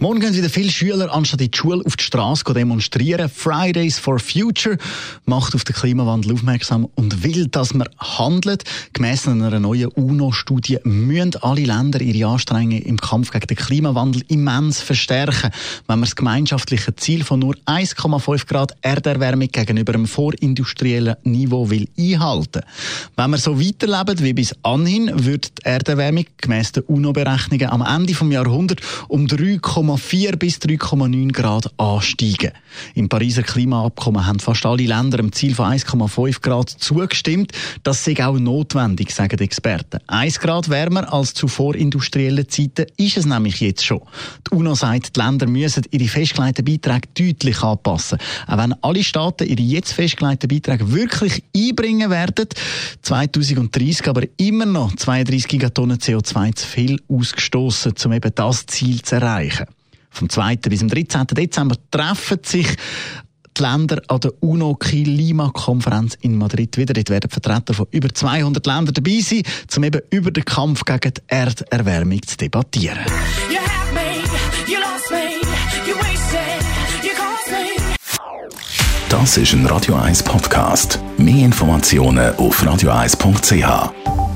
Morgen gehen wieder viele Schüler anstatt in die Schule auf die Straße demonstrieren. Fridays for Future macht auf den Klimawandel aufmerksam und will, dass man handelt. Gemäss einer neuen UNO-Studie müssen alle Länder ihre Anstrengungen im Kampf gegen den Klimawandel immens verstärken, wenn man das gemeinschaftliche Ziel von nur 1,5 Grad Erderwärmung gegenüber dem vorindustriellen Niveau will einhalten. Wenn wir so weiterleben wie bis anhin, wird die Erderwärmung gemäss den UNO-Berechnungen am Ende des Jahrhunderts um 3, 3,4 bis 3,9 Grad ansteigen. Im Pariser Klimaabkommen haben fast alle Länder dem Ziel von 1,5 Grad zugestimmt. Das sei auch notwendig, sagen die Experten. 1 Grad wärmer als zu vorindustriellen Zeiten ist es nämlich jetzt schon. Die UNO sagt, die Länder müssen ihre festgelegten Beiträge deutlich anpassen. Auch wenn alle Staaten ihre jetzt festgelegten Beiträge wirklich einbringen werden, 2030 aber immer noch 32 Gigatonnen CO2 zu viel ausgestoßen, um eben das Ziel zu erreichen. Vom 2. bis zum 13. Dezember treffen sich die Länder an der UNO-Klimakonferenz in Madrid wieder. Dort werden Vertreter von über 200 Ländern dabei sein, um eben über den Kampf gegen die Erderwärmung zu debattieren. Das ist ein Radio 1 Podcast. Mehr Informationen auf radio1.ch.